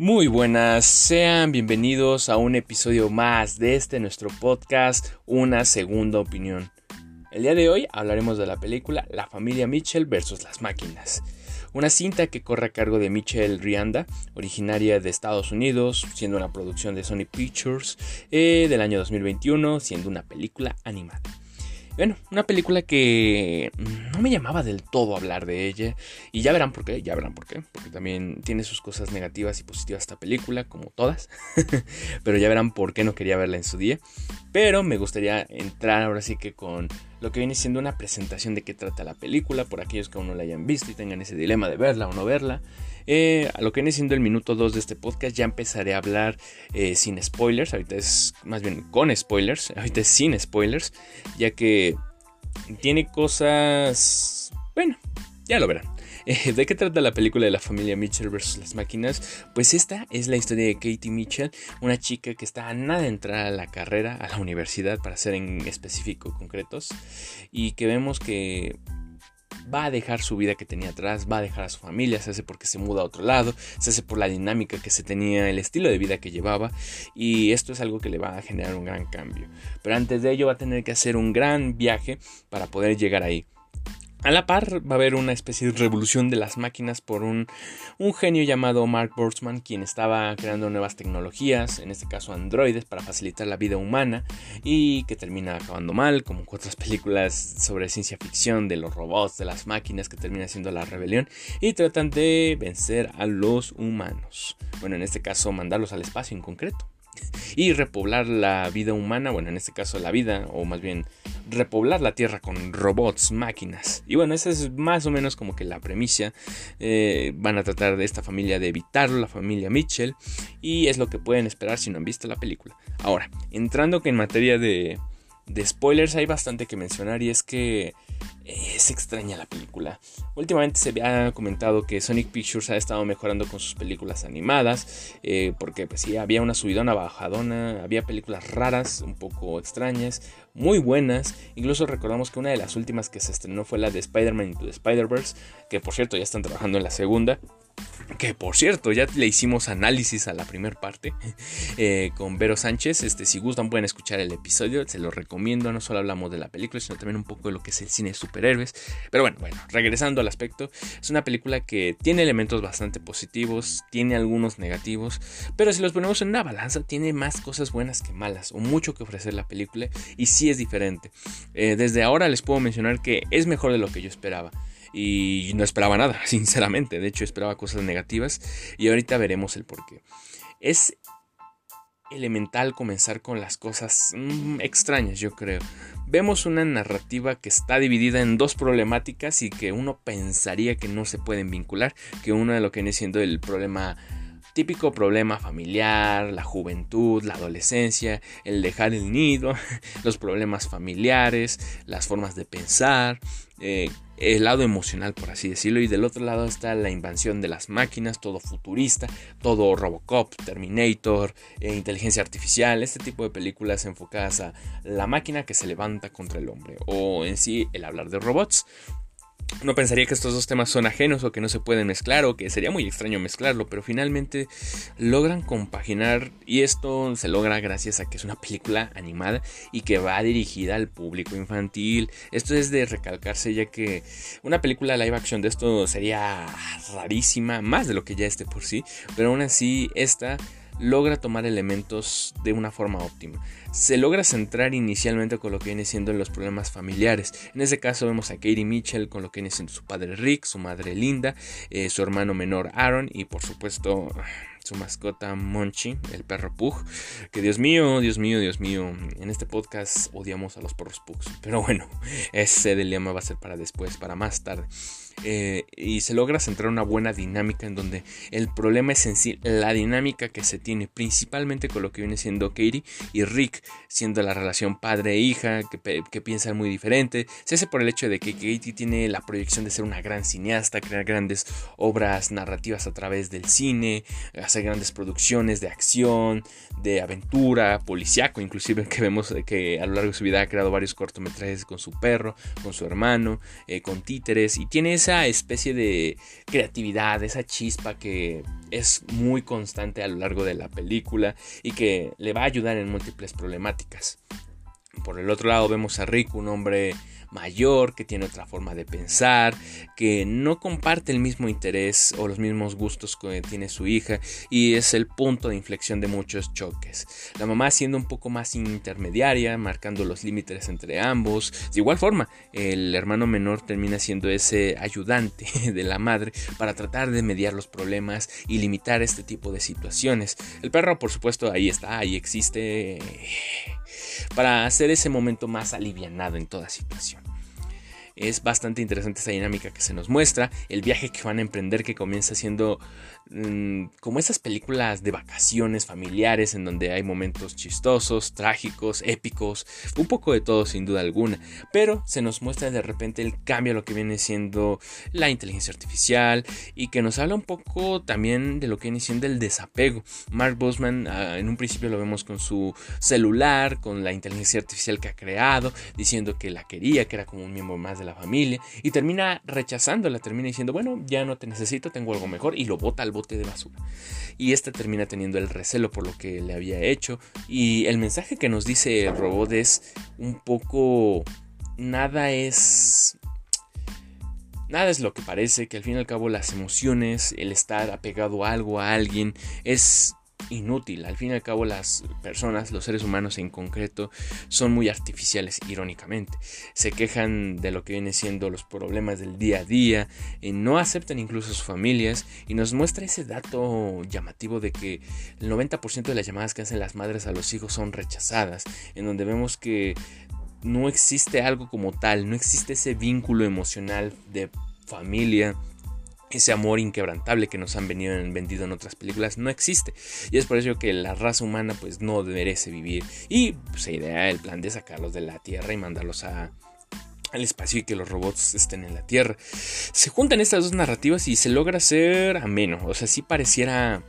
Muy buenas, sean bienvenidos a un episodio más de este nuestro podcast, Una Segunda Opinión. El día de hoy hablaremos de la película La familia Mitchell versus las máquinas. Una cinta que corre a cargo de Mitchell Rianda, originaria de Estados Unidos, siendo una producción de Sony Pictures eh, del año 2021, siendo una película animada. Bueno, una película que no me llamaba del todo hablar de ella. Y ya verán por qué, ya verán por qué. Porque también tiene sus cosas negativas y positivas esta película, como todas. Pero ya verán por qué no quería verla en su día. Pero me gustaría entrar ahora sí que con lo que viene siendo una presentación de qué trata la película, por aquellos que aún no la hayan visto y tengan ese dilema de verla o no verla. Eh, a lo que viene siendo el minuto 2 de este podcast ya empezaré a hablar eh, sin spoilers, ahorita es más bien con spoilers, ahorita es sin spoilers, ya que tiene cosas... Bueno, ya lo verán. ¿De qué trata la película de la familia Mitchell versus las máquinas? Pues esta es la historia de Katie Mitchell, una chica que está a nada de entrar a la carrera, a la universidad, para ser en específico concretos, y que vemos que va a dejar su vida que tenía atrás, va a dejar a su familia, se hace porque se muda a otro lado, se hace por la dinámica que se tenía, el estilo de vida que llevaba y esto es algo que le va a generar un gran cambio. Pero antes de ello va a tener que hacer un gran viaje para poder llegar ahí. A la par va a haber una especie de revolución de las máquinas por un, genio llamado Mark Borsman, quien estaba creando nuevas tecnologías, en este caso androides, para facilitar la vida humana y que termina acabando mal, como otras películas sobre ciencia ficción de los robots, de las máquinas, que termina siendo la rebelión y tratan de vencer a los humanos. Bueno, en este caso mandarlos al espacio en concreto y repoblar la vida humana, bueno, en este caso la vida, o más bien repoblar la Tierra con robots, máquinas. Y bueno, esa es más o menos como que la premisa. Eh, van a tratar de esta familia de evitarlo, la familia Mitchell, y es lo que pueden esperar si no han visto la película. Ahora, entrando que en materia de, de spoilers hay bastante que mencionar y es que es extraña la película. Últimamente se había comentado que Sonic Pictures ha estado mejorando con sus películas animadas, eh, porque pues sí, había una subidona bajadona, había películas raras, un poco extrañas, muy buenas. Incluso recordamos que una de las últimas que se estrenó fue la de Spider-Man Into the Spider-Verse, que por cierto ya están trabajando en la segunda. Que por cierto, ya le hicimos análisis a la primera parte eh, con Vero Sánchez. Este, si gustan, pueden escuchar el episodio. Se lo recomiendo. No solo hablamos de la película, sino también un poco de lo que es el cine de superhéroes. Pero bueno, bueno, regresando al aspecto, es una película que tiene elementos bastante positivos, tiene algunos negativos. Pero si los ponemos en una balanza, tiene más cosas buenas que malas, o mucho que ofrecer la película. Y sí es diferente. Eh, desde ahora les puedo mencionar que es mejor de lo que yo esperaba y no esperaba nada, sinceramente. De hecho, esperaba cosas negativas y ahorita veremos el porqué. Es elemental comenzar con las cosas mm, extrañas, yo creo. Vemos una narrativa que está dividida en dos problemáticas y que uno pensaría que no se pueden vincular, que uno de lo que viene siendo el problema típico problema familiar, la juventud, la adolescencia, el dejar el nido, los problemas familiares, las formas de pensar, eh, el lado emocional, por así decirlo, y del otro lado está la invasión de las máquinas, todo futurista, todo Robocop, Terminator, eh, inteligencia artificial, este tipo de películas enfocadas a la máquina que se levanta contra el hombre, o en sí el hablar de robots. No pensaría que estos dos temas son ajenos o que no se pueden mezclar o que sería muy extraño mezclarlo, pero finalmente logran compaginar y esto se logra gracias a que es una película animada y que va dirigida al público infantil. Esto es de recalcarse ya que una película live action de esto sería rarísima, más de lo que ya esté por sí, pero aún así esta logra tomar elementos de una forma óptima. Se logra centrar inicialmente con lo que viene siendo los problemas familiares. En este caso vemos a Katie Mitchell con lo que viene siendo su padre Rick, su madre Linda, eh, su hermano menor Aaron y por supuesto su mascota Monchi, el perro Pug. Que Dios mío, Dios mío, Dios mío, en este podcast odiamos a los perros Pugs. Pero bueno, ese dilema va a ser para después, para más tarde. Eh, y se logra centrar una buena dinámica en donde el problema es en sí la dinámica que se tiene principalmente con lo que viene siendo Katie y Rick siendo la relación padre e hija que, que piensan muy diferente se hace por el hecho de que Katie tiene la proyección de ser una gran cineasta crear grandes obras narrativas a través del cine hacer grandes producciones de acción de aventura policiaco inclusive que vemos que a lo largo de su vida ha creado varios cortometrajes con su perro con su hermano eh, con títeres y tiene esa esa especie de creatividad, esa chispa que es muy constante a lo largo de la película y que le va a ayudar en múltiples problemáticas. Por el otro lado vemos a Rick, un hombre mayor, que tiene otra forma de pensar, que no comparte el mismo interés o los mismos gustos que tiene su hija y es el punto de inflexión de muchos choques. La mamá siendo un poco más intermediaria, marcando los límites entre ambos. De igual forma, el hermano menor termina siendo ese ayudante de la madre para tratar de mediar los problemas y limitar este tipo de situaciones. El perro, por supuesto, ahí está, ahí existe para hacer ese momento más alivianado en toda situación. Es bastante interesante esa dinámica que se nos muestra, el viaje que van a emprender que comienza siendo mm, como esas películas de vacaciones familiares en donde hay momentos chistosos, trágicos, épicos, un poco de todo sin duda alguna, pero se nos muestra de repente el cambio a lo que viene siendo la inteligencia artificial y que nos habla un poco también de lo que viene siendo el desapego. Mark Bosman ah, en un principio lo vemos con su celular, con la inteligencia artificial que ha creado, diciendo que la quería, que era como un miembro más de la familia y termina rechazándola, termina diciendo, bueno, ya no te necesito, tengo algo mejor y lo bota al bote de basura. Y esta termina teniendo el recelo por lo que le había hecho y el mensaje que nos dice el robot es un poco, nada es... Nada es lo que parece, que al fin y al cabo las emociones, el estar apegado a algo, a alguien, es inútil. Al fin y al cabo las personas, los seres humanos en concreto, son muy artificiales, irónicamente. Se quejan de lo que viene siendo los problemas del día a día, y no aceptan incluso sus familias y nos muestra ese dato llamativo de que el 90% de las llamadas que hacen las madres a los hijos son rechazadas, en donde vemos que no existe algo como tal, no existe ese vínculo emocional de familia ese amor inquebrantable que nos han venido vendido en otras películas no existe. Y es por eso que la raza humana pues no merece vivir. Y pues, se idea el plan de sacarlos de la Tierra y mandarlos a, al espacio y que los robots estén en la Tierra. Se juntan estas dos narrativas y se logra hacer ameno. O sea, sí pareciera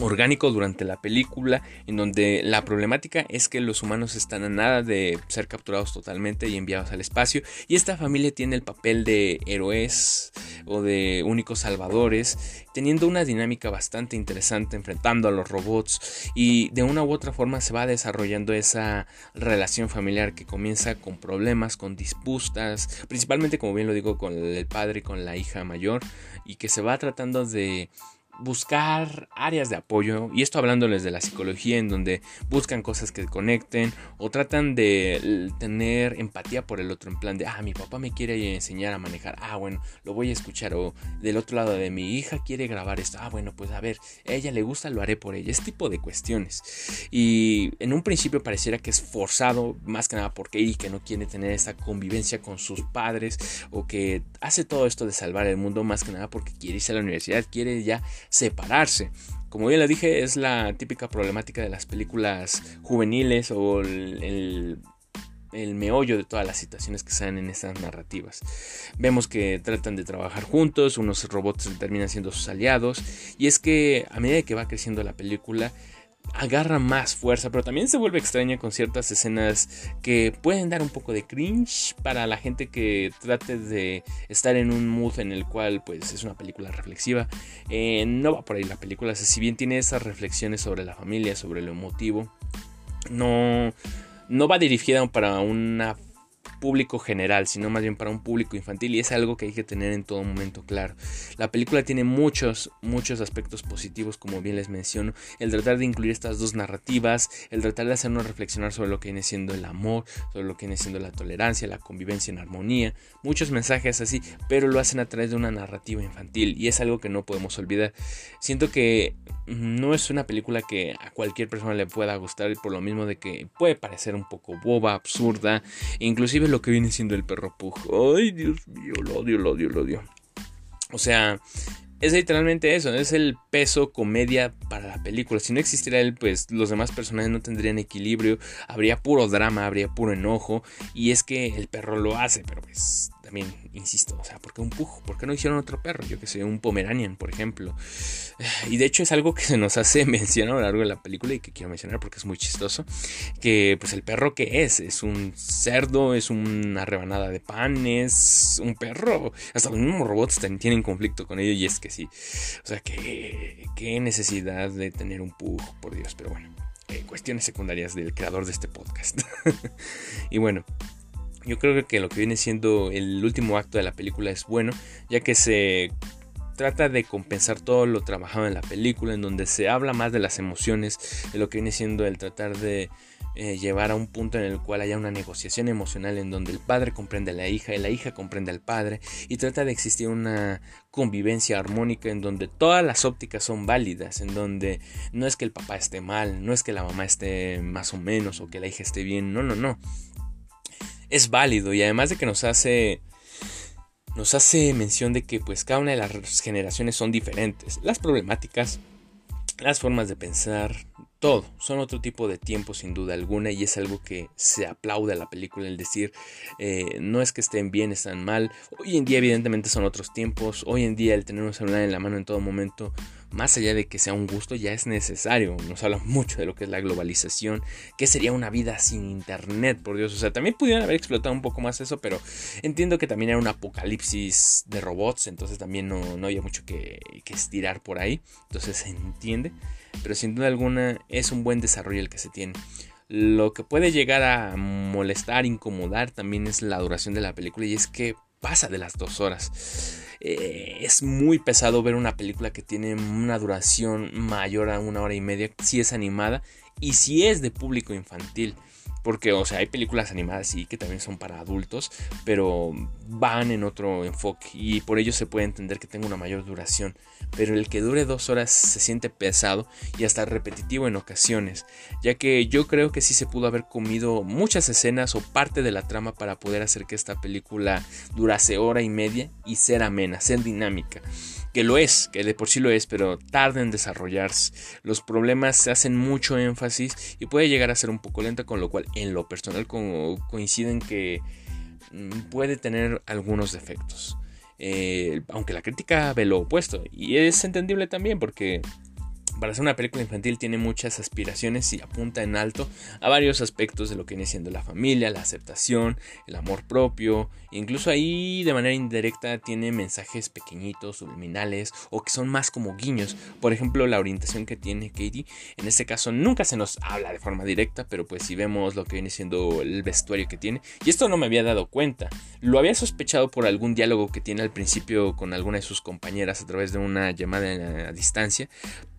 orgánico durante la película, en donde la problemática es que los humanos están a nada de ser capturados totalmente y enviados al espacio, y esta familia tiene el papel de héroes o de únicos salvadores, teniendo una dinámica bastante interesante enfrentando a los robots, y de una u otra forma se va desarrollando esa relación familiar que comienza con problemas, con disputas, principalmente como bien lo digo con el padre y con la hija mayor, y que se va tratando de buscar áreas de apoyo, y esto hablándoles de la psicología, en donde buscan cosas que conecten o tratan de tener empatía por el otro, en plan de, ah, mi papá me quiere enseñar a manejar, ah, bueno, lo voy a escuchar, o del otro lado de mi hija quiere grabar esto, ah, bueno, pues a ver, a ella le gusta, lo haré por ella, este tipo de cuestiones. Y en un principio pareciera que es forzado, más que nada porque y que no quiere tener esa convivencia con sus padres, o que hace todo esto de salvar el mundo, más que nada porque quiere irse a la universidad, quiere ya separarse. Como ya le dije, es la típica problemática de las películas juveniles o el, el, meollo de todas las situaciones que dan en estas narrativas. Vemos que tratan de trabajar juntos, unos robots terminan siendo sus aliados, y es que a medida que va creciendo la película, agarra más fuerza, pero también se vuelve extraña con ciertas escenas que pueden dar un poco de cringe para la gente que trate de estar en un mood en el cual pues es una película reflexiva. Eh, no va por ahí la película, si bien tiene esas reflexiones sobre la familia, sobre lo emotivo, no, no va dirigida para una público general, sino más bien para un público infantil y es algo que hay que tener en todo momento claro. La película tiene muchos, muchos aspectos positivos, como bien les menciono, el tratar de incluir estas dos narrativas, el tratar de hacernos reflexionar sobre lo que viene siendo el amor, sobre lo que viene siendo la tolerancia, la convivencia en armonía, muchos mensajes así, pero lo hacen a través de una narrativa infantil y es algo que no podemos olvidar. Siento que no es una película que a cualquier persona le pueda gustar por lo mismo de que puede parecer un poco boba, absurda, inclusive lo que viene siendo el perro Pug. Ay, Dios mío, lo odio, lo odio, lo odio. O sea, es literalmente eso, es el peso comedia para la película. Si no existiera él, pues los demás personajes no tendrían equilibrio, habría puro drama, habría puro enojo. Y es que el perro lo hace, pero pues también, insisto, o sea, ¿por qué un pug? ¿Por qué no hicieron otro perro? Yo que sé, un Pomeranian, por ejemplo. Y de hecho es algo que se nos hace mencionar a lo largo de la película y que quiero mencionar porque es muy chistoso. Que pues el perro que es, es un cerdo, es una rebanada de pan, es un perro. Hasta los mismos robots tienen conflicto con ello y es que sí. O sea, que qué necesidad de tener un pug, por Dios, pero bueno. Eh, cuestiones secundarias del creador de este podcast. y bueno, yo creo que lo que viene siendo el último acto de la película es bueno, ya que se trata de compensar todo lo trabajado en la película, en donde se habla más de las emociones, de lo que viene siendo el tratar de eh, llevar a un punto en el cual haya una negociación emocional en donde el padre comprende a la hija y la hija comprende al padre y trata de existir una convivencia armónica en donde todas las ópticas son válidas, en donde no es que el papá esté mal, no es que la mamá esté más o menos o que la hija esté bien, no, no, no es válido y además de que nos hace nos hace mención de que pues cada una de las generaciones son diferentes, las problemáticas, las formas de pensar, todo, son otro tipo de tiempo sin duda alguna y es algo que se aplaude a la película, el decir, eh, no es que estén bien, están mal, hoy en día evidentemente son otros tiempos, hoy en día el tener un celular en la mano en todo momento, más allá de que sea un gusto, ya es necesario, nos habla mucho de lo que es la globalización, que sería una vida sin internet, por Dios, o sea, también pudieran haber explotado un poco más eso, pero entiendo que también era un apocalipsis de robots, entonces también no, no había mucho que, que estirar por ahí, entonces se entiende pero sin duda alguna es un buen desarrollo el que se tiene. Lo que puede llegar a molestar, incomodar también es la duración de la película y es que pasa de las dos horas. Eh, es muy pesado ver una película que tiene una duración mayor a una hora y media si es animada y si es de público infantil. Porque, o sea, hay películas animadas sí que también son para adultos, pero van en otro enfoque y por ello se puede entender que tenga una mayor duración. Pero el que dure dos horas se siente pesado y hasta repetitivo en ocasiones, ya que yo creo que sí se pudo haber comido muchas escenas o parte de la trama para poder hacer que esta película durase hora y media y ser amena, ser dinámica que lo es, que de por sí lo es, pero tarda en desarrollarse. Los problemas se hacen mucho énfasis y puede llegar a ser un poco lenta, con lo cual en lo personal coinciden que mm, puede tener algunos defectos. Eh, aunque la crítica ve lo opuesto, y es entendible también porque para ser una película infantil tiene muchas aspiraciones y apunta en alto a varios aspectos de lo que viene siendo la familia, la aceptación, el amor propio. Incluso ahí de manera indirecta tiene mensajes pequeñitos, subliminales o que son más como guiños. Por ejemplo, la orientación que tiene Katie. En este caso nunca se nos habla de forma directa, pero pues si vemos lo que viene siendo el vestuario que tiene. Y esto no me había dado cuenta. Lo había sospechado por algún diálogo que tiene al principio con alguna de sus compañeras a través de una llamada a distancia.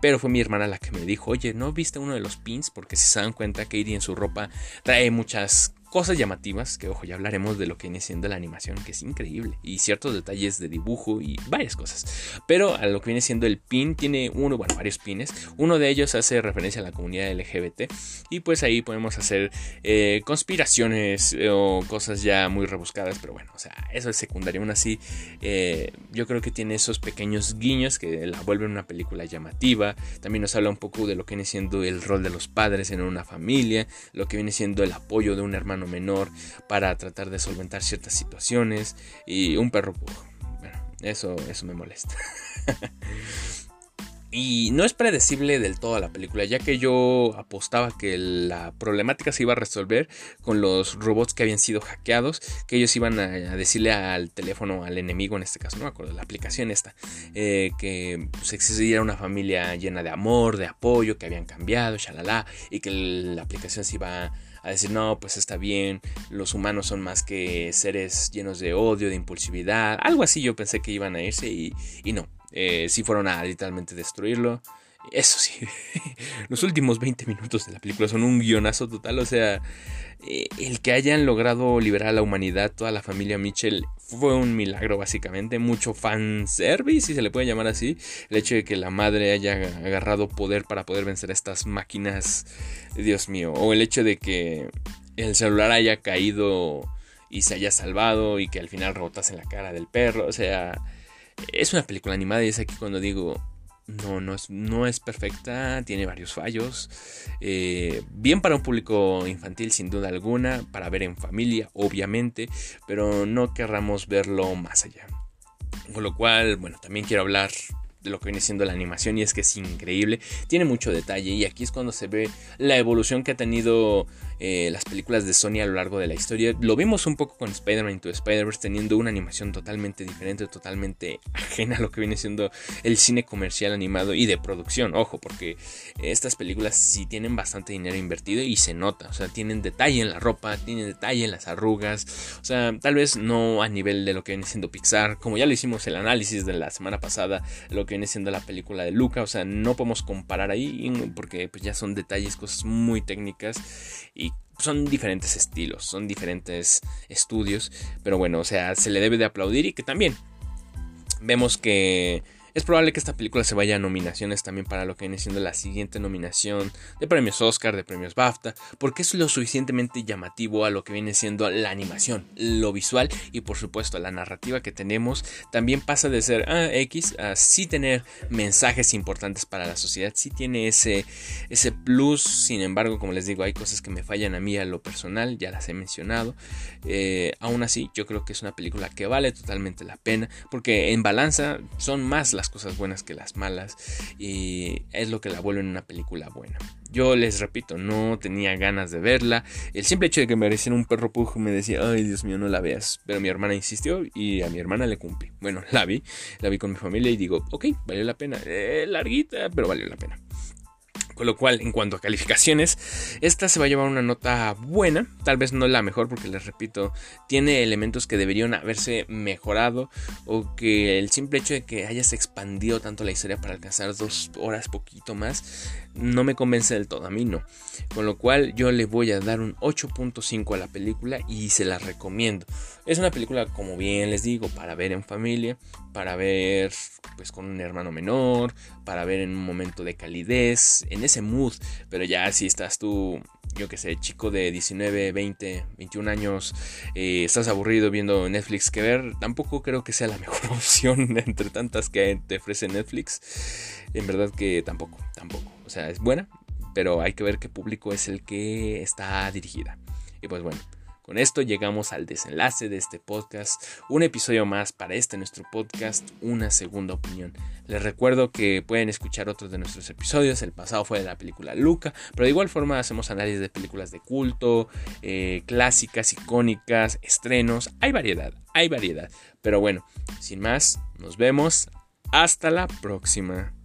Pero fue mi hermana la que me dijo, oye, ¿no viste uno de los pins? Porque si se dan cuenta, Katie en su ropa trae muchas cosas llamativas, que ojo, ya hablaremos de lo que viene siendo la animación, que es increíble, y ciertos detalles de dibujo y varias cosas. Pero a lo que viene siendo el pin, tiene uno, bueno, varios pines. Uno de ellos hace referencia a la comunidad LGBT, y pues ahí podemos hacer eh, conspiraciones eh, o cosas ya muy rebuscadas, pero bueno, o sea, eso es secundario. Aún así, eh, yo creo que tiene esos pequeños guiños que la vuelven una película llamativa. También nos habla un poco de lo que viene siendo el rol de los padres en una familia, lo que viene siendo el apoyo de un hermano menor para tratar de solventar ciertas situaciones y un perro Bueno, eso, eso me molesta. Y no es predecible del todo la película, ya que yo apostaba que la problemática se iba a resolver con los robots que habían sido hackeados, que ellos iban a, decirle al teléfono, al enemigo en este caso, no me acuerdo, la aplicación esta, eh, que pues, existiera una familia llena de amor, de apoyo, que habían cambiado, y que la aplicación se iba a a decir, no, pues está bien, los humanos son más que seres llenos de odio, de impulsividad, algo así yo pensé que iban a irse y, y no, eh, sí fueron a literalmente destruirlo. Eso sí, los últimos 20 minutos de la película son un guionazo total, o sea, eh, el que hayan logrado liberar a la humanidad, toda la familia Mitchell, fue un milagro básicamente, mucho fanservice, si se le puede llamar así, el hecho de que la madre haya agarrado poder para poder vencer a estas máquinas, Dios mío, o el hecho de que el celular haya caído y se haya salvado y que al final rebotase en la cara del perro, o sea, es una película animada y es aquí cuando digo, no, no es, no es perfecta, tiene varios fallos. Eh, bien para un público infantil, sin duda alguna, para ver en familia, obviamente, pero no querramos verlo más allá. Con lo cual, bueno, también quiero hablar lo que viene siendo la animación y es que es increíble, tiene mucho detalle y aquí es cuando se ve la evolución que ha tenido eh, las películas de Sony a lo largo de la historia. Lo vimos un poco con Spider-Man Into Spider-Verse teniendo una animación totalmente diferente, totalmente ajena a lo que viene siendo el cine comercial animado y de producción. Ojo, porque estas películas sí tienen bastante dinero invertido y se nota. O sea, tienen detalle en la ropa, tienen detalle en las arrugas. O sea, tal vez no a nivel de lo que viene siendo Pixar. Como ya lo hicimos el análisis de la semana pasada, lo que siendo la película de Luca. O sea, no podemos comparar ahí porque pues, ya son detalles, cosas muy técnicas y son diferentes estilos, son diferentes estudios, pero bueno, o sea, se le debe de aplaudir y que también vemos que es probable que esta película se vaya a nominaciones también para lo que viene siendo la siguiente nominación de premios Oscar, de premios BAFTA, porque es lo suficientemente llamativo a lo que viene siendo la animación, lo visual y por supuesto la narrativa que tenemos. También pasa de ser ah, X a sí tener mensajes importantes para la sociedad, sí tiene ese, ese plus, sin embargo, como les digo, hay cosas que me fallan a mí a lo personal, ya las he mencionado, eh, aún así yo creo que es una película que vale totalmente la pena, porque en balanza son más las cosas buenas que las malas y es lo que la vuelve una película buena. Yo les repito, no tenía ganas de verla. El simple hecho de que me pareciera un perro pujo me decía, ay Dios mío, no la veas. Pero mi hermana insistió y a mi hermana le cumplí. Bueno, la vi, la vi con mi familia y digo, ok, valió la pena. Eh, larguita, pero valió la pena. Con lo cual, en cuanto a calificaciones, esta se va a llevar una nota buena, tal vez no la mejor porque les repito, tiene elementos que deberían haberse mejorado o que el simple hecho de que hayas expandido tanto la historia para alcanzar dos horas poquito más, no me convence del todo, a mí no. Con lo cual yo le voy a dar un 8.5 a la película y se la recomiendo. Es una película, como bien les digo, para ver en familia, para ver pues con un hermano menor, para ver en un momento de calidez, ese mood, pero ya si estás tú yo que sé, chico de 19, 20, 21 años, eh, estás aburrido viendo Netflix que ver, tampoco creo que sea la mejor opción entre tantas que te ofrece Netflix. En verdad que tampoco, tampoco. O sea, es buena, pero hay que ver qué público es el que está dirigida. Y pues bueno, con esto llegamos al desenlace de este podcast, un episodio más para este nuestro podcast, una segunda opinión. Les recuerdo que pueden escuchar otros de nuestros episodios, el pasado fue de la película Luca, pero de igual forma hacemos análisis de películas de culto, eh, clásicas, icónicas, estrenos, hay variedad, hay variedad. Pero bueno, sin más, nos vemos, hasta la próxima.